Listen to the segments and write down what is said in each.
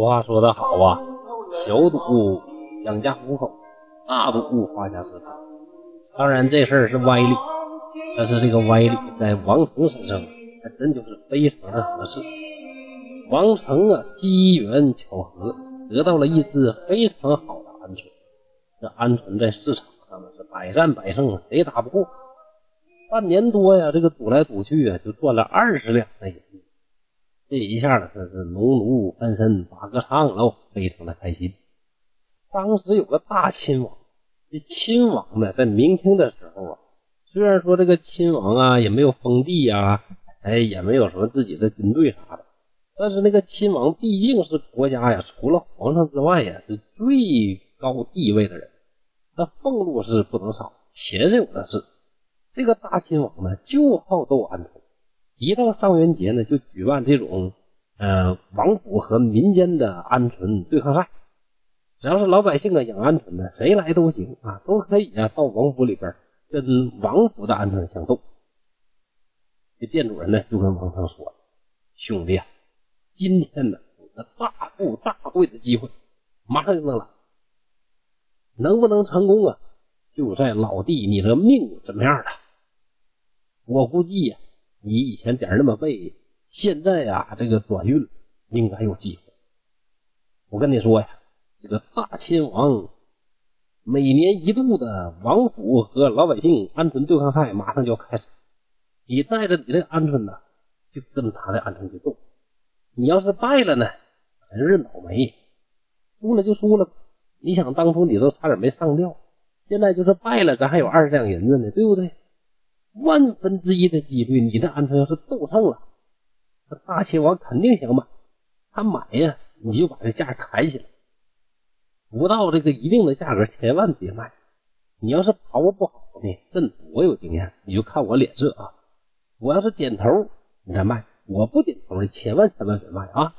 俗话说得好啊，小赌养家糊口，大赌发家致富。当然这事儿是歪理，但是这个歪理在王成身上还真就是非常的合适。王成啊，机缘巧合得到了一只非常好的鹌鹑，这鹌鹑在市场上是百战百胜，谁打不过？半年多呀，这个赌来赌去啊，就赚了二十两的银。这一下子，这是农奴翻身把歌唱喽，非常的开心。当时有个大亲王，这亲王呢，在明清的时候啊，虽然说这个亲王啊也没有封地呀，哎，也没有什么自己的军队啥的，但是那个亲王毕竟是国家呀，除了皇上之外呀，是最高地位的人，那俸禄是不能少，钱是有的是。这个大亲王呢，就好斗鹌鹑。一到上元节呢，就举办这种呃王府和民间的鹌鹑对抗赛。只要是老百姓啊养鹌鹑的，谁来都行啊，都可以啊到王府里边跟王府的鹌鹑相斗。这店主人呢就跟王成说：“兄弟啊，今天呢有个大富大贵的机会，马上就能来，能不能成功啊？就在老弟你的命怎么样了。我估计呀。”你以前点那么背，现在呀，这个转运应该有机会。我跟你说呀，这个大亲王每年一度的王府和老百姓鹌鹑对抗赛马上就要开始，你带着你的鹌鹑呢，就跟他的鹌鹑去斗。你要是败了呢，真是倒霉；输了就输了。你想当初你都差点没上吊，现在就是败了，咱还有二十两银子呢，对不对？万分之一的几率，你的鹌鹑要是斗胜了，那大秦王肯定想买。他买呀，你就把这价抬起来，不到这个一定的价格，千万别卖。你要是把握不好呢，朕我有经验，你就看我脸色啊。我要是点头，你再卖；我不点头，你千万千万别卖啊。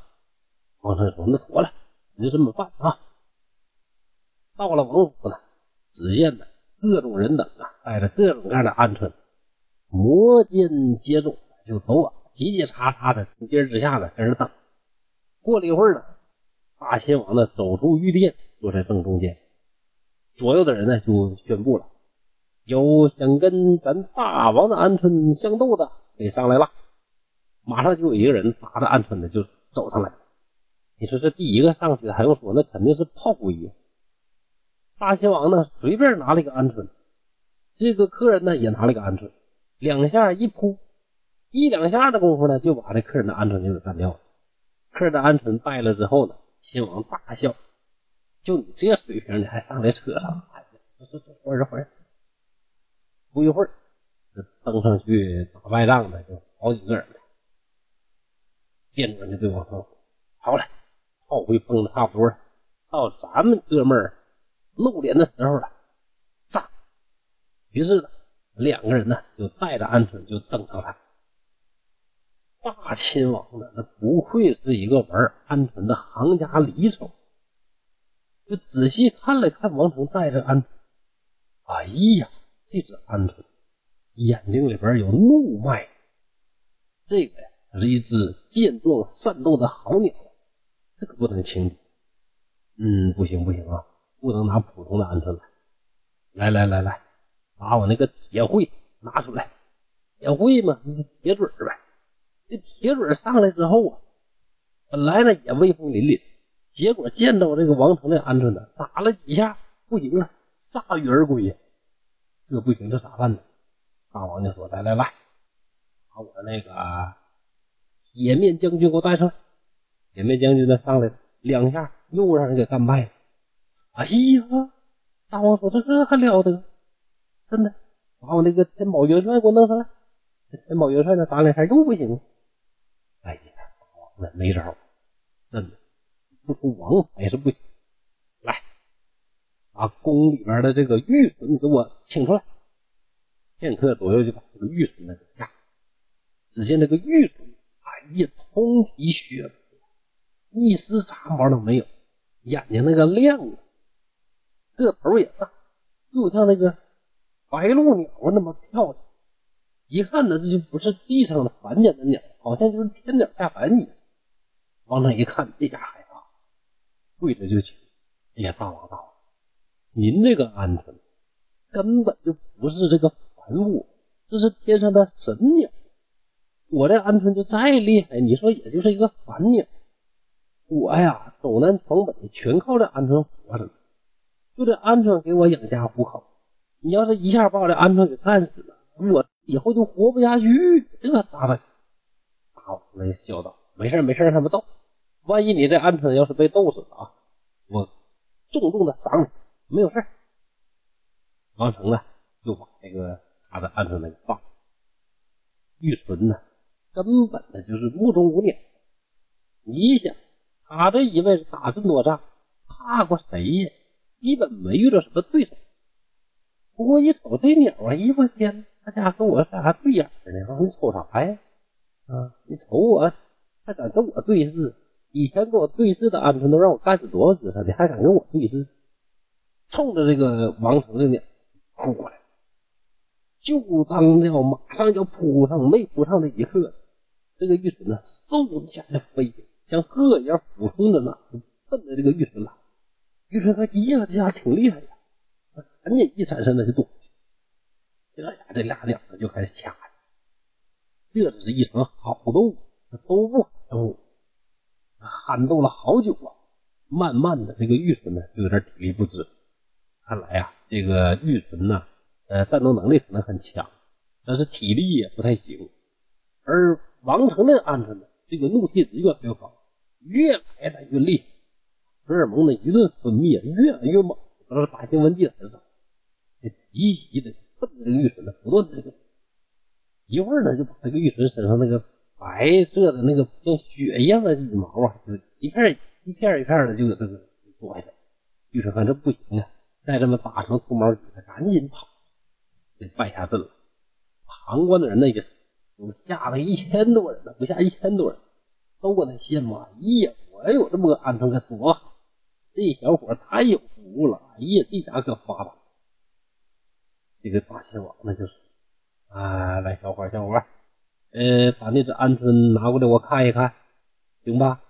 王成说：“那妥了，你就这么办啊。”到了王府呢，只见呢各种人等啊，带着各种各样的鹌鹑。摩肩接踵，就走啊，叽叽喳喳的，从阶之下的在那等。过了一会儿呢，大秦王呢走出御殿，坐在正中间。左右的人呢就宣布了：有想跟咱大王的鹌鹑相斗的，给上来了。马上就有一个人拿着鹌鹑呢就走上来。你说这第一个上去的还用说？那肯定是炮灰呀。大秦王呢随便拿了一个鹌鹑，这个客人呢也拿了一个鹌鹑。两下一扑，一两下的功夫呢，就把这客人的鹌鹑就给干掉了。客人的鹌鹑败了之后呢，秦王大笑：“就你这水平，你还上来扯上？哎呀，走走走，会儿会儿。”不一会儿，登上去打败仗的就好几个人了。店主就对王成说：“好了，炮灰崩的差不多了，到咱们哥们儿露脸的时候了，炸！”于是呢。两个人呢，就带着鹌鹑就登上来。大亲王呢，那不愧是一个玩鹌鹑的行家里手，就仔细看了看王成带着鹌鹑。哎呀，这只鹌鹑眼睛里边有怒脉，这个呀是一只健壮善斗的好鸟，这可不能轻敌。嗯，不行不行啊，不能拿普通的鹌鹑来。来来来来。把我那个铁喙拿出来，铁喙嘛，铁嘴呗。这铁嘴上来之后啊，本来呢也威风凛凛，结果见到这个王成的鹌鹑呢，打了几下不行了，铩羽而归呀。这不行，这咋办呢？大王就说：“来来来，把我那个铁面将军给我带上来。”铁面将军呢上来两下又让人给干败了。哎呀，大王说：“这这还了得？”真的，把我那个天宝元帅给我弄上来。天宝元帅那，打两下又不行。哎呀，王呢没招，真的不出王牌是不行。来，把宫里边的这个玉笋给我请出来。片刻左右就把这个玉笋呢给下。只见这个玉笋，哎呀，通体雪白，一丝杂毛都没有，眼睛那个亮啊，个头也大，就像那个。白鹭鸟那么漂亮，一看呢，这就不是地上的凡间的鸟，好像就是天鸟下凡一样。王成一看，这家害怕，跪着就求：“哎呀，大王大王，您这个鹌鹑根本就不是这个凡物，这是天上的神鸟。我这鹌鹑就再厉害，你说也就是一个凡鸟。我呀，走南闯北全靠这鹌鹑活着，就这鹌鹑给我养家糊口。你要是一下把我这鹌鹑给干死了，我以后就活不下去，这咋办？”大王呢笑道：“没事没事，让他们斗。万一你这鹌鹑要是被斗死了啊，我重重的赏你，没有事。”王成呢，就把这个他的鹌鹑给放。玉纯呢，根本的就是目中无鸟。你想，他这一辈子打这么多仗，怕过谁呀？基本没遇到什么对手。不过一瞅这鸟啊，一我天，他家跟我啥对眼呢？你瞅啥呀？啊！你瞅我，还敢跟我对视？以前跟我对视的鹌鹑都让我干死多少次了，你还敢跟我对视？冲着这个王成的鸟扑过来，就当要马上要扑上，没扑上的一刻，这个玉纯呢，嗖一下就飞，像鹤一样俯冲着呢，奔着这个玉纯来。玉纯说：“咦呀，这家伙挺厉害的！”赶紧一闪身的就躲。这俩这俩鸟就开始掐。这只是一场好斗，都不好斗，撼斗了好久啊！慢慢的，这个玉纯呢就有点体力不支。看来呀，这个玉纯呢，呃，战斗能力可能很强，但是体力也不太行。而王成的案子呢，这个怒气值越来越高，越来越厉害，荷尔蒙呢一顿分泌，越来越猛。都是打兴奋剂似的，急急的奔着这个玉纯的，不断的这个。一会儿呢，就把这个玉纯身上那个白色的那个像血一样的羽毛啊，就一片一片一片的就给这个脱下来。玉纯看这不行啊，再这么打成秃毛，他赶紧跑，得败下阵了。旁观的人呢也都吓了一千多人呢，不下一千多人，都搁那羡慕。哎呀，我有这么个鹌鹑该多好！这小伙太有福了，哎呀，这家可发达。这个大亲王那就是。啊，来，小伙小伙呃，把那只鹌鹑拿过来，我看一看，行吧？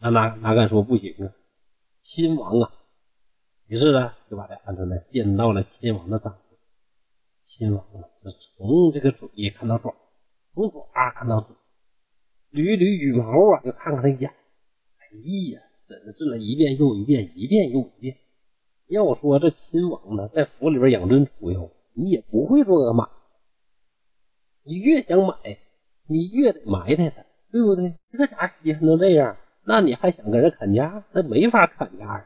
那哪哪敢说不行啊？亲王啊，于是呢，就把这鹌鹑呢献到了亲王的掌中。亲王啊，是从这个嘴看到爪，从爪看到嘴，捋捋羽毛啊，就看看他眼。哎呀，审视了一遍又一遍，一遍又一遍。要说这亲王呢，在府里边养尊处优，你也不会说个马。你越想买，你越得埋汰他，对不对？这家稀罕成这样，那你还想跟人砍价？那没法砍价啊！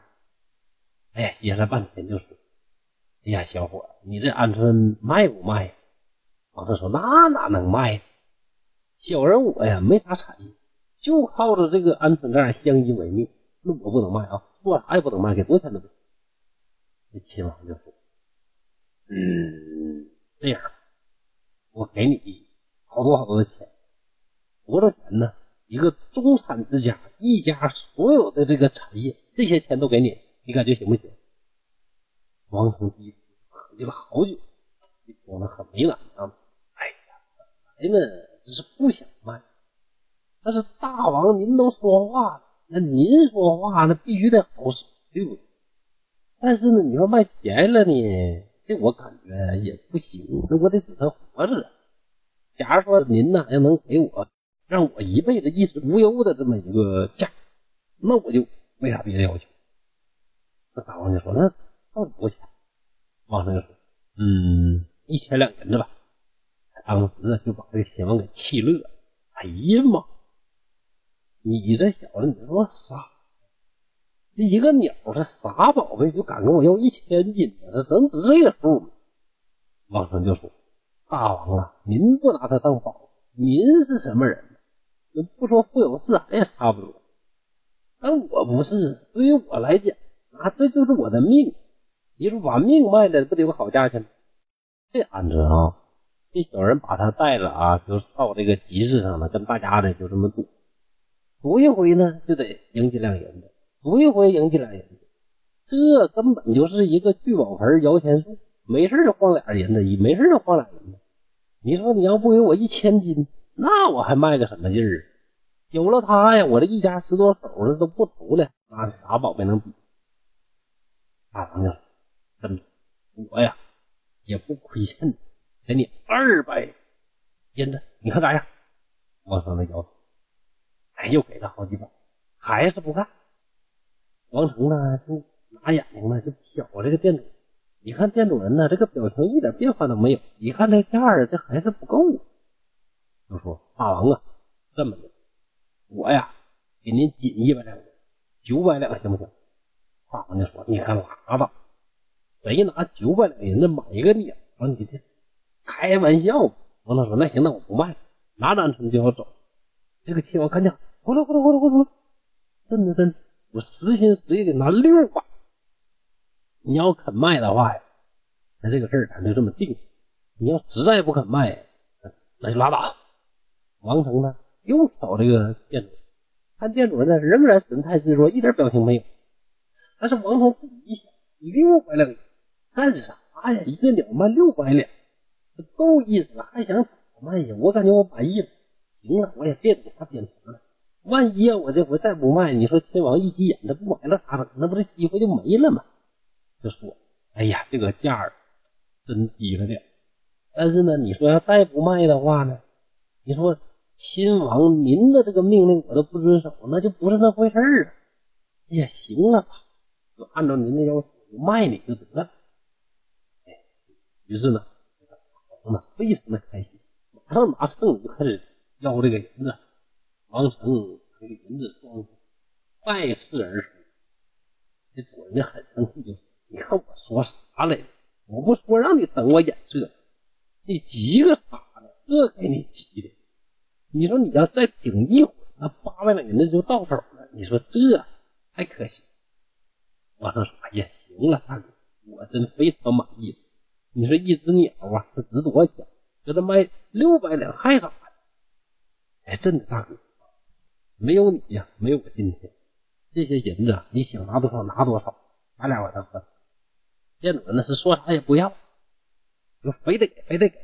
哎呀，歇了半天就说：“哎呀，小伙，你这鹌鹑卖不卖？”王成说：“那哪能卖？小人我呀，没啥产业，就靠着这个鹌鹑蛋相依为命，那我不能卖啊，做啥也不能卖，给多少钱都不行。”那秦王就说：“嗯，这样。”我给你好多好多的钱，多少钱呢？一个中产之家，一家所有的这个产业，这些钱都给你，你感觉行不行？王成基合计了好久，说的很为难啊。哎呀，本来呢，只是不想卖，但是大王您都说话了，那您说话那必须得好使，对不对？但是呢，你说卖便宜了呢？这我感觉也不行，那我得使他活着。假如说您呢要能给我让我一辈子衣食无忧的这么一个价，那我就没啥别的要求。那大王就说：“那到底多少钱？”王成就说：“嗯，一千两银子吧。”当时就把这个秦王给气乐了。哎呀妈！你这小子，你说傻？这一个鸟是啥宝贝，就敢跟我要一千斤呢？这能值这个数吗？王成就说：“大王啊，您不拿它当宝，您是什么人？不说富有四海也差不多。但我不是，对于我来讲，啊，这就是我的命。你说把命卖了，不得有个好价钱吗？这鹌鹑啊，这小人把他带了啊，就到这个集市上了，跟大家呢就这么赌，赌一回呢就得赢几两银子。”赌一回赢几两银子，这根本就是一个聚宝盆摇钱树，没事就晃俩银子，没事就晃俩银子。你说你要不给我一千斤，那我还卖个什么劲儿？有了他呀，我这一家十多口的都不愁了，那啥宝贝能比？大王就：“真的，我呀也不亏欠你，给你二百银子，你看咋样？”王成的摇头，哎，又给他好几百，还是不干。王成呢就拿眼睛呢就瞟这个店主，你看店主人呢这个表情一点变化都没有，一看这价儿这还是不够。就说：“大王啊，这么的，我呀给您紧一百两，九百两行不行？”大王就说：“你看拉吧，谁拿九百两银子买一个鸟？你这开玩笑？”王成说：“那行，那我不卖了。”拿单程就要走。这个亲王看见，呼噜呼噜呼噜呼噜，真的真的，我实心实意的拿六百。你要肯卖的话呀，那这个事儿咱就这么定。你要实在不肯卖，那就拉倒。王成呢，又挑这个店主，看店主呢仍然神态自若，一点表情没有。但是王成自己一想，六百两干啥呀？一个鸟卖六百两，这够意思了，还想咋卖呀？我感觉我满意了。行了，我也别给他点头了。万一啊我这回再不卖，你说亲王一急眼，他不买了咋整？那不这机会就没了吗？就说，哎呀，这个价儿真低了点。但是呢，你说要再不卖的话呢，你说。亲王，您的这个命令我都不遵守，那就不是那回事儿啊！哎呀，行了吧，就按照您的要求卖你就得了。哎，于是呢，王呢非常的开心，马上拿秤就开始要这个银子。王成这个银子装再次而出，这主人很生气，就说你看我说啥来着？我不说让你等我眼色，你急个啥呢？这给你急的！你说你要再顶一会儿，那八百两银子就到手了。你说这太可惜。王成说：“哎呀，行了，大哥，我真非常满意。你说一只鸟啊，它值多少钱？这他卖六百两还咋的？哎，真的，大哥，没有你呀，没有我今天，这些银子你想拿多少拿多少，咱俩把它分。店主人那是说啥也不要，说非得给，非得给。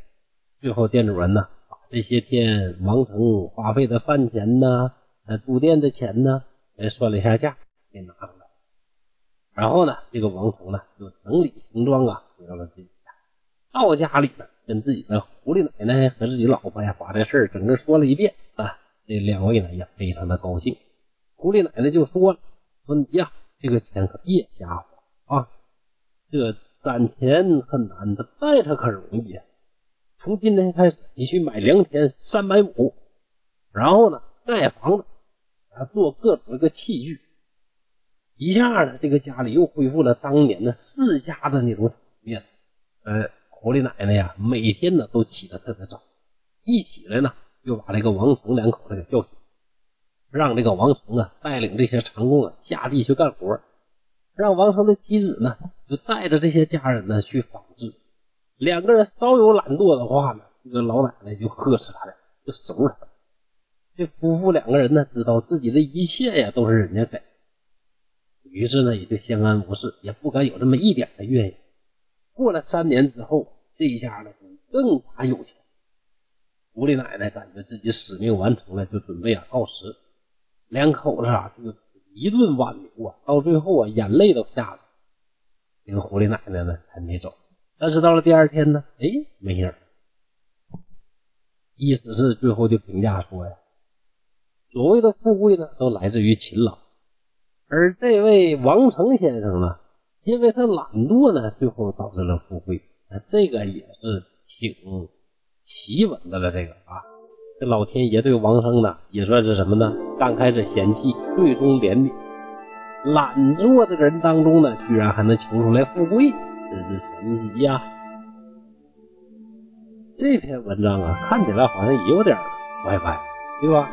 最后店主人呢？”把这些天王成花费的饭钱呢，呃，住店的钱呢，哎，算了一下价，给拿出来。然后呢，这个王成呢，就整理行装啊，回到了自己家。到家里呢，跟自己的狐狸奶奶和自己老婆呀，把这事儿整个说了一遍啊。这两位呢，也非常的高兴。狐狸奶奶就说了：“说你呀，这个钱可别瞎花啊，这攒钱很难，的带它可容易呀。”从今天开始，你去买良田三百亩，然后呢盖房子，啊做各种这个器具，一下呢这个家里又恢复了当年的世家的那种场面。呃，狐狸奶奶呀，每天呢都起得特别早，一起来呢就把这个王成两口子给叫醒，让这个王成啊带领这些长工啊下地去干活，让王成的妻子呢就带着这些家人呢去纺织。两个人稍有懒惰的话呢，这个老奶奶就呵斥他俩，就收拾他。这夫妇两个人呢，知道自己的一切呀都是人家给，于是呢也就相安无事，也不敢有这么一点的怨言。过了三年之后，这一家呢更加有钱。狐狸奶奶感觉自己使命完成了，就准备啊告辞。两口子啊就一顿挽留啊，到最后啊眼泪都下来。这个狐狸奶奶呢还没走。但是到了第二天呢，哎，没影意思是最后就评价说呀，所谓的富贵呢，都来自于勤劳，而这位王成先生呢，因为他懒惰呢，最后导致了富贵。那这个也是挺奇闻的了。这个啊，这老天爷对王生呢，也算是什么呢？刚开始嫌弃，最终怜悯。懒惰的人当中呢，居然还能求出来富贵。真是神奇呀！这篇文章啊，看起来好像也有点歪歪，对吧？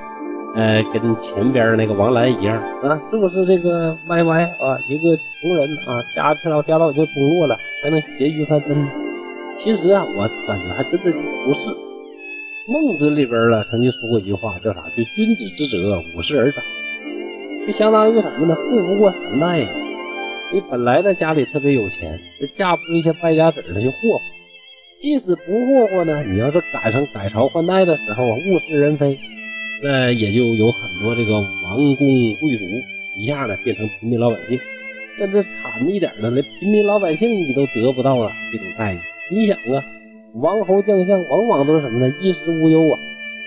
呃，跟前边那个王兰一样啊，是不是这个歪歪啊？一个穷人啊，家天老家老就中落了，才能写玉山真？其实啊，我感觉还真的不是。孟子里边呢，曾经说过一句话，叫啥？就君子之泽，五十而长。就相当于什么呢？富不过三代呀。你本来呢家里特别有钱，这架不住一些败家子儿去霍霍。即使不霍霍呢，你要是赶上改朝换代的时候啊，物是人非，那也就有很多这个王公贵族一下呢变成平民老百姓，甚至惨一点的，连平民老百姓你都得不到了这种待遇。你想啊，王侯将相往往都是什么呢？衣食无忧啊，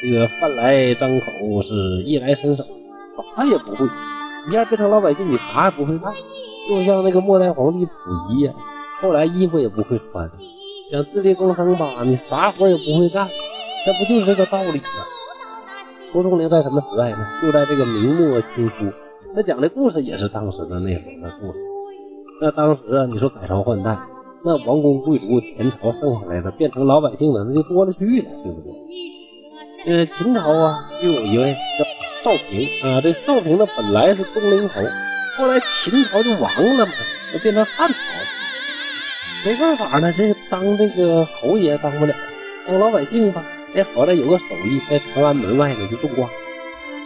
这个饭来张口，是衣来伸手，啥也不会。一下变成老百姓，你啥也不会干，就像那个末代皇帝溥仪呀，后来衣服也不会穿。想自力更生吧，你啥活也不会干，这不就是这个道理吗？蒲松龄在什么时代呢？就在这个明末清初，他讲的故事也是当时的那会儿的故事。那当时啊，你说改朝换代，那王公贵族前朝剩下来的变成老百姓的那就多了去了，对不对？呃，秦朝啊，就有一位叫邵平啊，这邵平呢本来是东陵侯，后来秦朝就亡了嘛，就变成汉朝。没办法呢，这个当这个侯爷当不了，当老百姓吧。哎，好歹有个手艺，在长安门外呢就种瓜。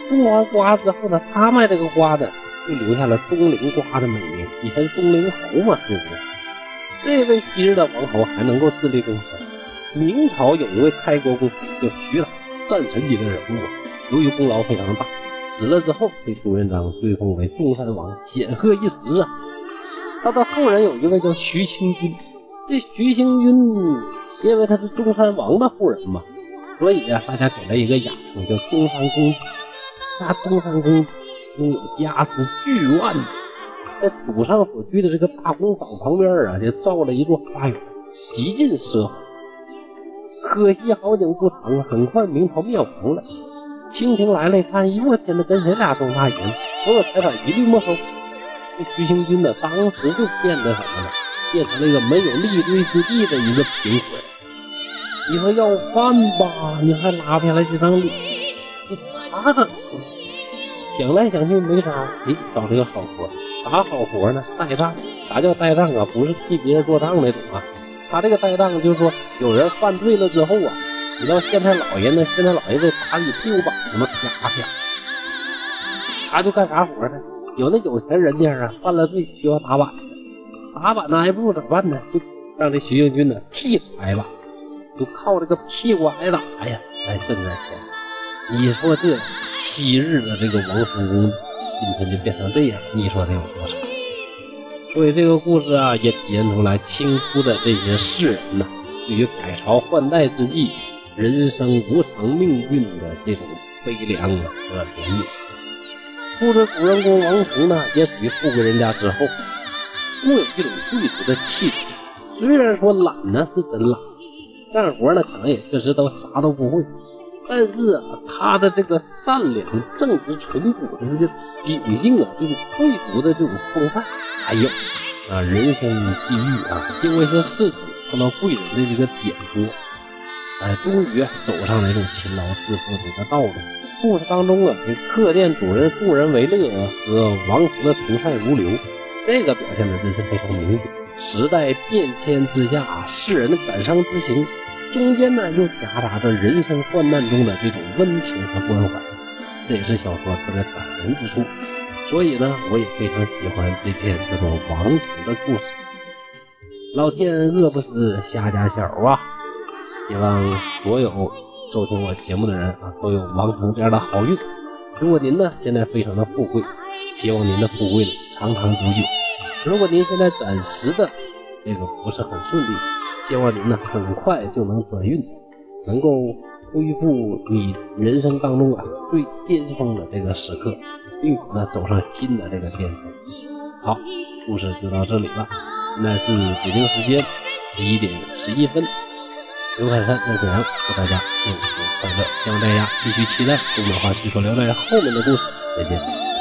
种完瓜之后呢，他卖这个瓜的，就留下了东陵瓜的美名。以前东陵侯嘛，对不对？这位昔日的王侯还能够自力更生。明朝有一位开国公主叫徐达，战神级的人物，由于功劳非常大，死了之后被朱元璋追封为中山王，显赫一时啊。他的后人有一位叫徐清君，这徐清君因为他是中山王的后人嘛，所以啊，大家给了一个雅称叫中山公主。那中山公拥有家资巨万，在祖上所居的这个大公坊旁边啊，就造了一座花园，极尽奢华。可惜好景不长啊，很快明朝灭亡了。清廷来了，一看，哎呦天哪，跟谁俩种大银？所有财产一律没收。这徐行军呢，当时就变得什么呢？变成了一个没有立锥之地的一个贫苦人。你说要饭吧，你还拉不下来这张脸。这他怎么想来想去没招，哎，找了个好活。啥好活呢？代账。啥叫代账啊？不是替别人做账那种啊。他这个代账就是说，有人犯罪了之后啊，你到县太老爷那，县太老爷得打你屁股板子嘛，啪啪。他就干啥活呢？有那有钱人家啊，犯了罪需要打板子，打板子挨不住怎么办呢？就让这徐英军呢替挨板，就靠这个屁股挨打呀来挣点钱。你说这昔日的这个王叔公今天就变成这样，你说得有多少？所以这个故事啊，也体现出来清初的这些士人呐，对于改朝换代之际人生无常命运的这种悲凉和怜悯。故事主人公王叔呢，也属于富贵人家之后，固有一种贵族的气质。虽然说懒呢是真懒，干活呢可能也确实都啥都不会，但是啊，他的这个善良、正直、淳朴的这个秉性啊，这种贵族的这种风范，还有啊，人生际遇啊，经过一些事情，碰到贵人的这个点拨，哎，终于走上了这种勤劳致富的一个道路。故事当中啊，这客店主人助人为乐和王成的同善如流，这个表现的真是非常明显。时代变迁之下，世人的感伤之情，中间呢又夹杂着人生患难中的这种温情和关怀，这也是小说特别感人之处。所以呢，我也非常喜欢这篇叫做《王成》的故事。老天饿不死瞎家小啊！希望所有。收听我节目的人啊，都有王成这样的好运。如果您呢现在非常的富贵，希望您的富贵呢长长久久。如果您现在暂时的这个不是很顺利，希望您呢很快就能转运，能够恢复你人生当中啊最巅峰的这个时刻，并且呢走上新的这个巅峰。好，故事就到这里了。现在是北京时间十一点十一分。刘海山在沈阳，祝大家幸福快乐，希望大家继续期待《东北话叙说聊斋》后面的故事，再见。